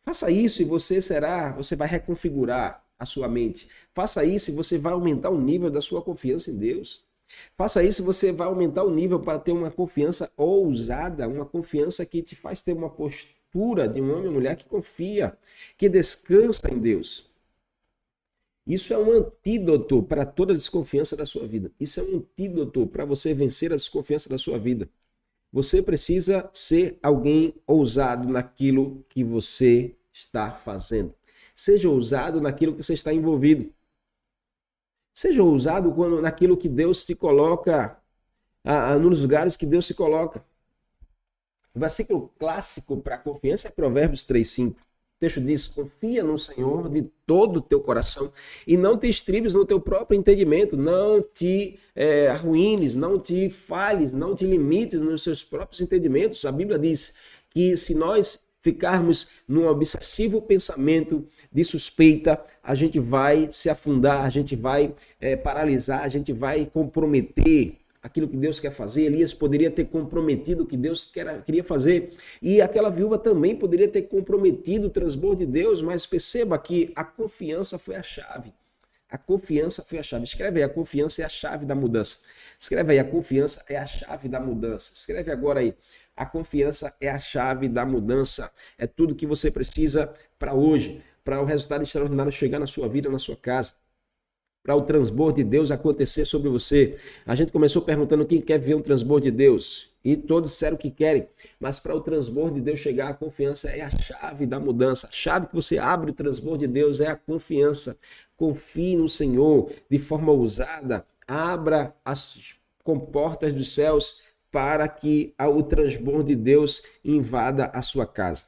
Faça isso e você será, você vai reconfigurar a sua mente. Faça isso e você vai aumentar o nível da sua confiança em Deus. Faça isso e você vai aumentar o nível para ter uma confiança ousada, uma confiança que te faz ter uma postura de um homem ou mulher que confia, que descansa em Deus. Isso é um antídoto para toda desconfiança da sua vida. Isso é um antídoto para você vencer a desconfiança da sua vida. Você precisa ser alguém ousado naquilo que você está fazendo. Seja ousado naquilo que você está envolvido. Seja ousado quando, naquilo que Deus te coloca, ah, nos lugares que Deus se coloca. O versículo clássico para confiança é Provérbios 3,5. Texto diz: Confia no Senhor de todo o teu coração e não te estribes no teu próprio entendimento, não te é, arruines, não te falhes, não te limites nos seus próprios entendimentos. A Bíblia diz que se nós ficarmos num obsessivo pensamento de suspeita, a gente vai se afundar, a gente vai é, paralisar, a gente vai comprometer aquilo que Deus quer fazer. Elias poderia ter comprometido o que Deus queria fazer. E aquela viúva também poderia ter comprometido o transbordo de Deus, mas perceba que a confiança foi a chave. A confiança foi a chave. Escreve aí, a confiança é a chave da mudança. Escreve aí, a confiança é a chave da mudança. Escreve agora aí, a confiança é a chave da mudança. É tudo que você precisa para hoje, para o resultado extraordinário chegar na sua vida, na sua casa para o transbordo de Deus acontecer sobre você. A gente começou perguntando quem quer ver um transbordo de Deus. E todos disseram que querem, mas para o transbordo de Deus chegar, a confiança é a chave da mudança. A chave que você abre o transbordo de Deus é a confiança. Confie no Senhor de forma ousada. Abra as comportas dos céus para que o transbordo de Deus invada a sua casa.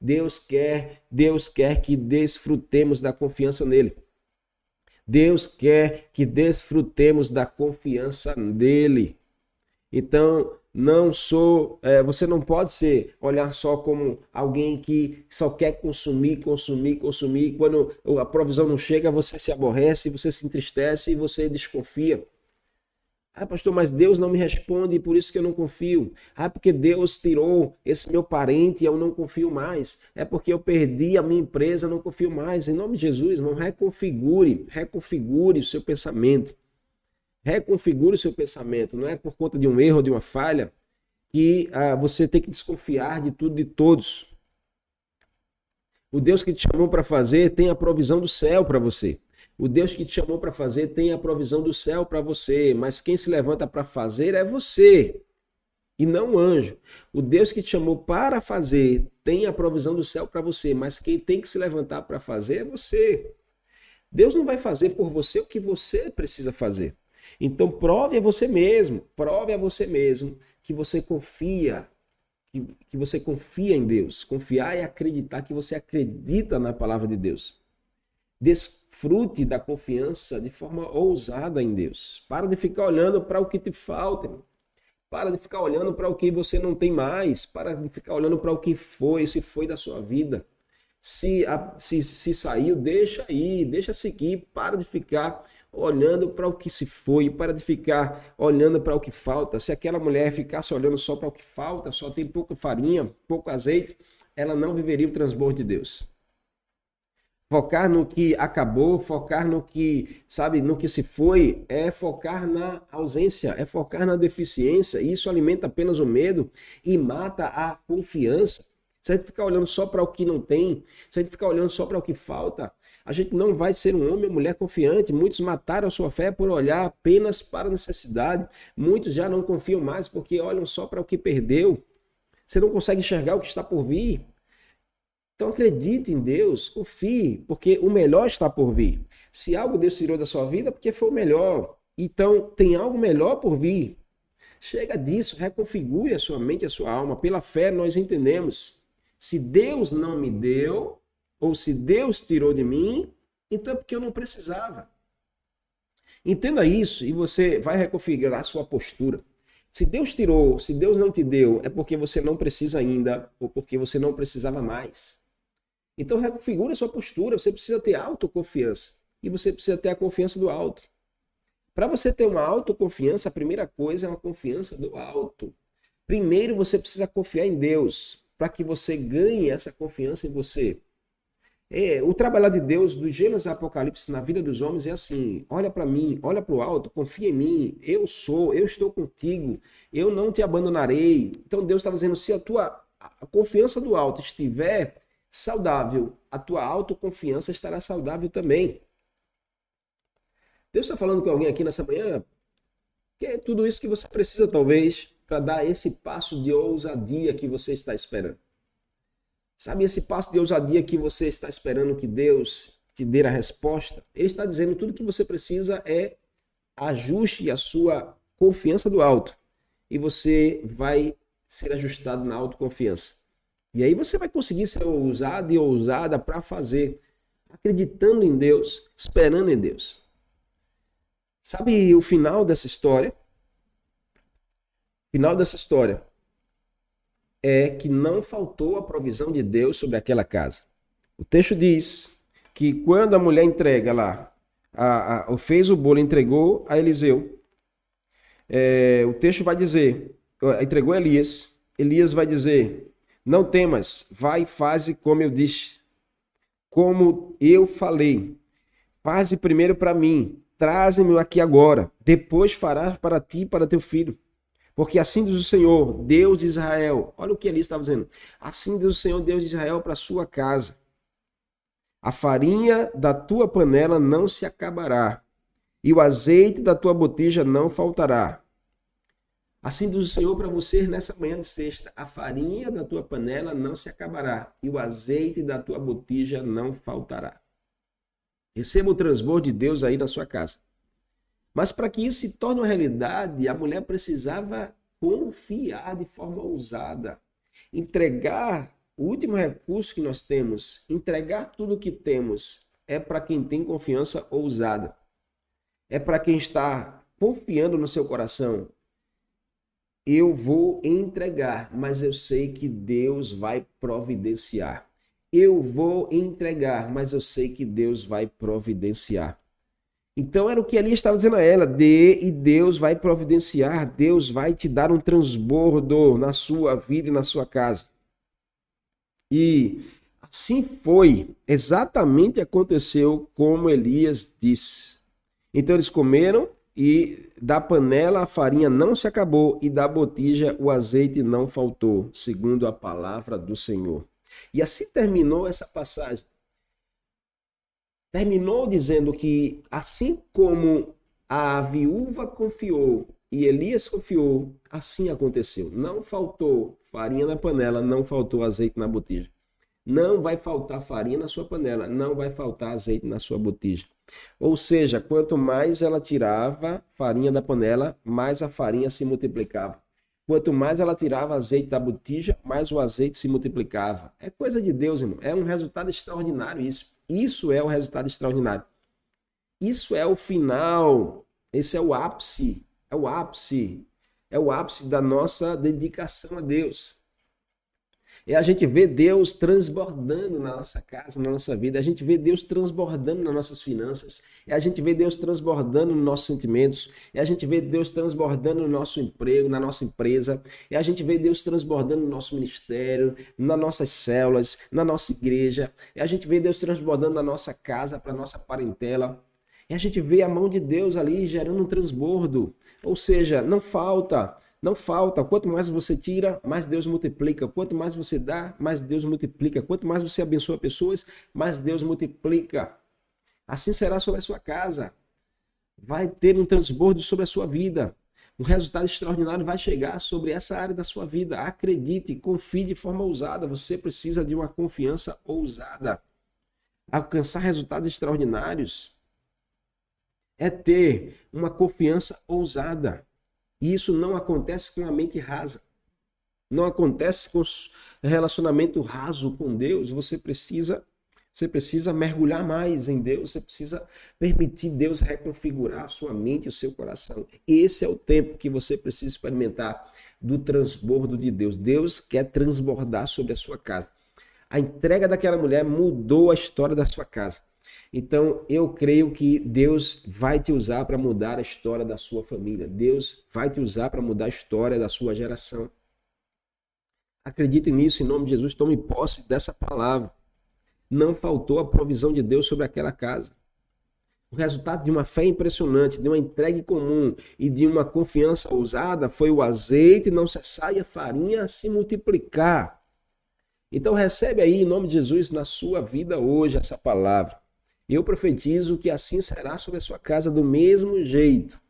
Deus quer, Deus quer que desfrutemos da confiança nele. Deus quer que desfrutemos da confiança dele. Então, não sou, é, você não pode ser olhar só como alguém que só quer consumir, consumir, consumir. Quando a provisão não chega, você se aborrece, você se entristece e você desconfia. Ah, pastor, mas Deus não me responde por isso que eu não confio. Ah, porque Deus tirou esse meu parente e eu não confio mais. É porque eu perdi a minha empresa, não confio mais. Em nome de Jesus, irmão, reconfigure, reconfigure o seu pensamento. Reconfigure o seu pensamento. Não é por conta de um erro, de uma falha, que ah, você tem que desconfiar de tudo e de todos. O Deus que te chamou para fazer tem a provisão do céu para você. O Deus que te chamou para fazer tem a provisão do céu para você, mas quem se levanta para fazer é você e não o anjo. O Deus que te chamou para fazer tem a provisão do céu para você, mas quem tem que se levantar para fazer é você. Deus não vai fazer por você o que você precisa fazer. Então prove a você mesmo, prove a você mesmo que você confia, que, que você confia em Deus. Confiar é acreditar que você acredita na palavra de Deus. Desfrute da confiança de forma ousada em Deus. Para de ficar olhando para o que te falta. Para de ficar olhando para o que você não tem mais. Para de ficar olhando para o que foi, se foi da sua vida. Se, se, se saiu, deixa aí, deixa seguir. Para de ficar olhando para o que se foi, para de ficar olhando para o que falta. Se aquela mulher ficasse olhando só para o que falta, só tem pouca farinha, pouco azeite, ela não viveria o transbordo de Deus. Focar no que acabou, focar no que, sabe, no que se foi, é focar na ausência, é focar na deficiência. E isso alimenta apenas o medo e mata a confiança. Se a gente ficar olhando só para o que não tem, se a gente ficar olhando só para o que falta, a gente não vai ser um homem ou mulher confiante. Muitos mataram a sua fé por olhar apenas para a necessidade. Muitos já não confiam mais porque olham só para o que perdeu. Você não consegue enxergar o que está por vir. Então acredite em Deus, confie, porque o melhor está por vir. Se algo Deus tirou da sua vida, porque foi o melhor. Então tem algo melhor por vir. Chega disso, reconfigure a sua mente, a sua alma. Pela fé nós entendemos. Se Deus não me deu, ou se Deus tirou de mim, então é porque eu não precisava. Entenda isso e você vai reconfigurar a sua postura. Se Deus tirou, se Deus não te deu, é porque você não precisa ainda, ou porque você não precisava mais. Então reconfigure a sua postura. Você precisa ter autoconfiança. E você precisa ter a confiança do alto. Para você ter uma autoconfiança, a primeira coisa é uma confiança do alto. Primeiro você precisa confiar em Deus, para que você ganhe essa confiança em você. É, o trabalhar de Deus, do Gênesis Apocalipse na vida dos homens é assim: olha para mim, olha para o alto, confia em mim, eu sou, eu estou contigo, eu não te abandonarei. Então Deus está dizendo: se a tua a confiança do alto estiver saudável, a tua autoconfiança estará saudável também. Deus está falando com alguém aqui nessa manhã que é tudo isso que você precisa, talvez, para dar esse passo de ousadia que você está esperando. Sabe esse passo de ousadia que você está esperando que Deus te dê a resposta? Ele está dizendo tudo que você precisa é ajuste a sua confiança do alto e você vai ser ajustado na autoconfiança. E aí você vai conseguir ser ousado e ousada para fazer, acreditando em Deus, esperando em Deus. Sabe o final dessa história? O final dessa história é que não faltou a provisão de Deus sobre aquela casa. O texto diz que quando a mulher entrega lá, a, a, fez o bolo, entregou a Eliseu, é, o texto vai dizer, entregou a Elias, Elias vai dizer, não temas, vai e faze como eu disse, como eu falei, faze primeiro para mim, traze-me aqui agora, depois farás para ti e para teu filho. Porque assim diz o Senhor, Deus de Israel. Olha o que ele estava dizendo. Assim diz o Senhor, Deus de Israel, para sua casa. A farinha da tua panela não se acabará, e o azeite da tua botija não faltará. Assim diz o Senhor para você nessa manhã de sexta: a farinha da tua panela não se acabará, e o azeite da tua botija não faltará. Receba o transbordo de Deus aí na sua casa. Mas para que isso se torne uma realidade, a mulher precisava confiar de forma ousada, entregar o último recurso que nós temos, entregar tudo o que temos, é para quem tem confiança ousada. É para quem está confiando no seu coração. Eu vou entregar, mas eu sei que Deus vai providenciar. Eu vou entregar, mas eu sei que Deus vai providenciar. Então era o que Elias estava dizendo a ela: dê e Deus vai providenciar, Deus vai te dar um transbordo na sua vida e na sua casa. E assim foi, exatamente aconteceu como Elias disse. Então eles comeram e da panela a farinha não se acabou e da botija o azeite não faltou, segundo a palavra do Senhor. E assim terminou essa passagem terminou dizendo que, assim como a viúva confiou e Elias confiou, assim aconteceu. Não faltou farinha na panela, não faltou azeite na botija. Não vai faltar farinha na sua panela, não vai faltar azeite na sua botija. Ou seja, quanto mais ela tirava farinha da panela, mais a farinha se multiplicava. Quanto mais ela tirava azeite da botija, mais o azeite se multiplicava. É coisa de Deus, irmão. É um resultado extraordinário isso. Isso é o resultado extraordinário. Isso é o final. Esse é o ápice. É o ápice. É o ápice da nossa dedicação a Deus. É a gente ver Deus transbordando na nossa casa, na nossa vida. A gente vê Deus transbordando nas nossas finanças. É a gente vê Deus transbordando nos nossos sentimentos. É a gente vê Deus transbordando no nosso emprego, na nossa empresa. É a gente vê Deus transbordando no nosso ministério, nas nossas células, na nossa igreja. É a gente vê Deus transbordando na nossa casa, para nossa parentela. E a gente vê a mão de Deus ali gerando um transbordo. Ou seja, não falta não falta. Quanto mais você tira, mais Deus multiplica. Quanto mais você dá, mais Deus multiplica. Quanto mais você abençoa pessoas, mais Deus multiplica. Assim será sobre a sua casa. Vai ter um transbordo sobre a sua vida. Um resultado extraordinário vai chegar sobre essa área da sua vida. Acredite, confie de forma ousada. Você precisa de uma confiança ousada. Alcançar resultados extraordinários é ter uma confiança ousada. E isso não acontece com a mente rasa. Não acontece com relacionamento raso com Deus. Você precisa você precisa mergulhar mais em Deus, você precisa permitir Deus reconfigurar a sua mente e o seu coração. Esse é o tempo que você precisa experimentar do transbordo de Deus. Deus quer transbordar sobre a sua casa. A entrega daquela mulher mudou a história da sua casa. Então, eu creio que Deus vai te usar para mudar a história da sua família. Deus vai te usar para mudar a história da sua geração. Acredite nisso, em nome de Jesus, tome posse dessa palavra. Não faltou a provisão de Deus sobre aquela casa. O resultado de uma fé impressionante, de uma entrega comum e de uma confiança ousada foi o azeite não cessar e a farinha se multiplicar. Então recebe aí em nome de Jesus na sua vida hoje essa palavra. Eu profetizo que assim será sobre a sua casa do mesmo jeito.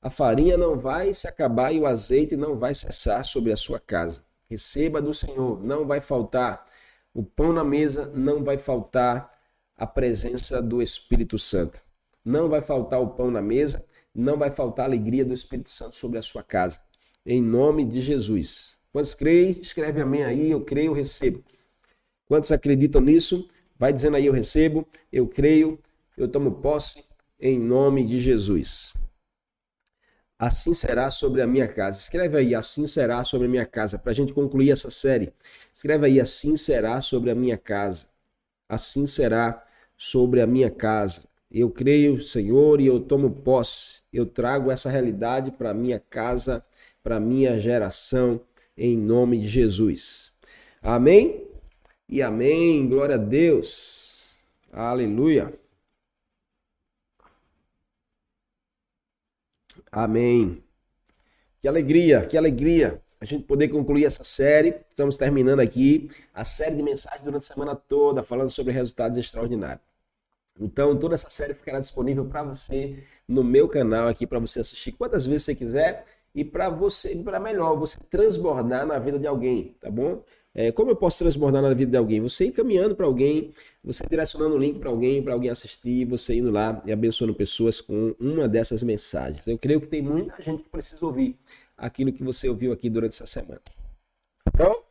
A farinha não vai se acabar e o azeite não vai cessar sobre a sua casa. Receba do Senhor, não vai faltar o pão na mesa, não vai faltar a presença do Espírito Santo. Não vai faltar o pão na mesa, não vai faltar a alegria do Espírito Santo sobre a sua casa. Em nome de Jesus. Quantos creem, escreve amém aí, eu creio, eu recebo. Quantos acreditam nisso? Vai dizendo aí, eu recebo, eu creio, eu tomo posse, em nome de Jesus. Assim será sobre a minha casa. Escreve aí, assim será sobre a minha casa, para a gente concluir essa série. Escreve aí, assim será sobre a minha casa. Assim será sobre a minha casa. Eu creio, Senhor, e eu tomo posse. Eu trago essa realidade para a minha casa, para a minha geração, em nome de Jesus. Amém? E amém. Glória a Deus. Aleluia. Amém. Que alegria, que alegria a gente poder concluir essa série. Estamos terminando aqui a série de mensagens durante a semana toda, falando sobre resultados extraordinários. Então, toda essa série ficará disponível para você no meu canal aqui, para você assistir quantas vezes você quiser e para você, para melhor, você transbordar na vida de alguém, tá bom? É, como eu posso transbordar na vida de alguém? Você encaminhando para alguém, você direcionando o link para alguém, para alguém assistir, você indo lá e abençoando pessoas com uma dessas mensagens. Eu creio que tem muita gente que precisa ouvir aquilo que você ouviu aqui durante essa semana. Então,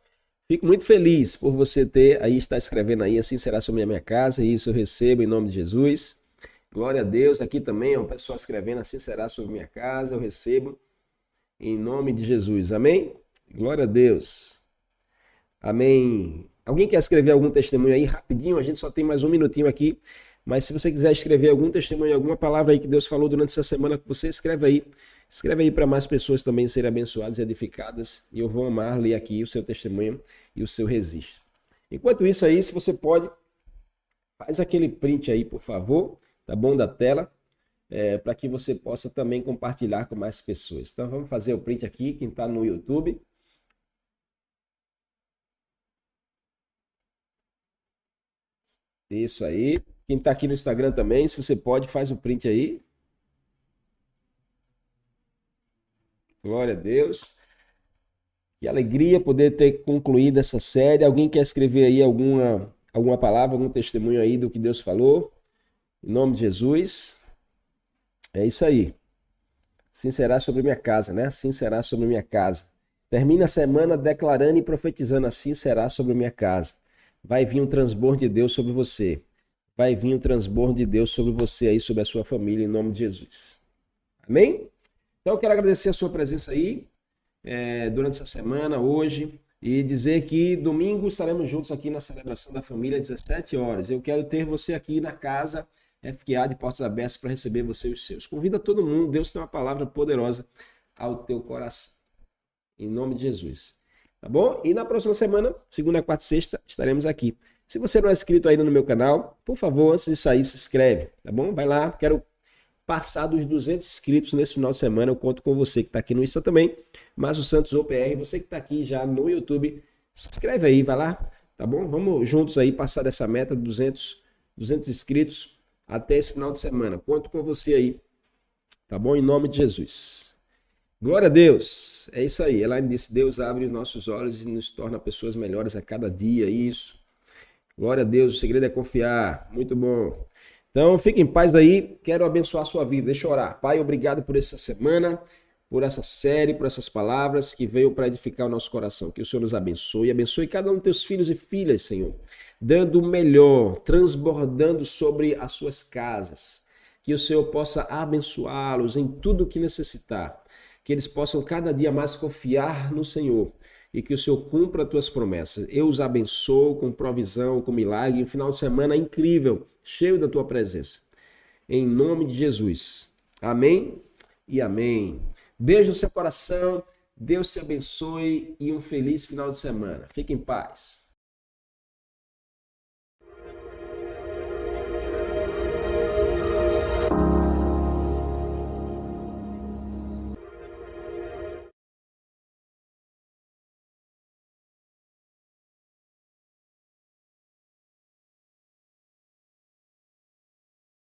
fico muito feliz por você ter aí, estar escrevendo aí, assim será sobre a minha casa, e isso eu recebo em nome de Jesus. Glória a Deus. Aqui também, o pessoal escrevendo, assim será sobre minha casa, eu recebo em nome de Jesus. Amém? Glória a Deus. Amém. Alguém quer escrever algum testemunho aí rapidinho? A gente só tem mais um minutinho aqui. Mas se você quiser escrever algum testemunho, alguma palavra aí que Deus falou durante essa semana que você escreve aí. Escreve aí para mais pessoas também serem abençoadas e edificadas. E eu vou amar ler aqui o seu testemunho e o seu registro. Enquanto isso aí, se você pode, faz aquele print aí, por favor, tá bom, da tela, é, para que você possa também compartilhar com mais pessoas. Então vamos fazer o print aqui, quem está no YouTube. Isso aí. Quem está aqui no Instagram também, se você pode, faz o print aí. Glória a Deus. Que alegria poder ter concluído essa série. Alguém quer escrever aí alguma, alguma palavra, algum testemunho aí do que Deus falou? Em nome de Jesus. É isso aí. Assim será sobre minha casa, né? Assim será sobre minha casa. Termina a semana declarando e profetizando: assim será sobre minha casa vai vir um transbordo de Deus sobre você. Vai vir um transbordo de Deus sobre você aí, sobre a sua família, em nome de Jesus. Amém? Então eu quero agradecer a sua presença aí é, durante essa semana, hoje, e dizer que domingo estaremos juntos aqui na celebração da família às 17 horas. Eu quero ter você aqui na casa FQA de Portas Abertas para receber você e os seus. Convida todo mundo, Deus tem uma palavra poderosa ao teu coração. Em nome de Jesus. Tá bom? E na próxima semana, segunda, quarta e sexta, estaremos aqui. Se você não é inscrito ainda no meu canal, por favor, antes de sair, se inscreve, tá bom? Vai lá, quero passar dos 200 inscritos nesse final de semana. Eu conto com você que está aqui no Insta também, mas o Santos OPR, você que está aqui já no YouTube, se inscreve aí, vai lá, tá bom? Vamos juntos aí passar dessa meta de 200, 200 inscritos até esse final de semana. Conto com você aí, tá bom? Em nome de Jesus. Glória a Deus. É isso aí. Ela disse: Deus abre os nossos olhos e nos torna pessoas melhores a cada dia. Isso. Glória a Deus. O segredo é confiar. Muito bom. Então, fique em paz aí. Quero abençoar a sua vida. Deixa eu orar. Pai, obrigado por essa semana, por essa série, por essas palavras que veio para edificar o nosso coração. Que o Senhor nos abençoe. Abençoe cada um dos teus filhos e filhas, Senhor. Dando o melhor, transbordando sobre as suas casas. Que o Senhor possa abençoá-los em tudo o que necessitar que eles possam cada dia mais confiar no Senhor e que o Senhor cumpra as tuas promessas. Eu os abençoo com provisão, com milagre, um final de semana incrível, cheio da tua presença. Em nome de Jesus. Amém e amém. Beijo no seu coração, Deus te abençoe e um feliz final de semana. Fique em paz.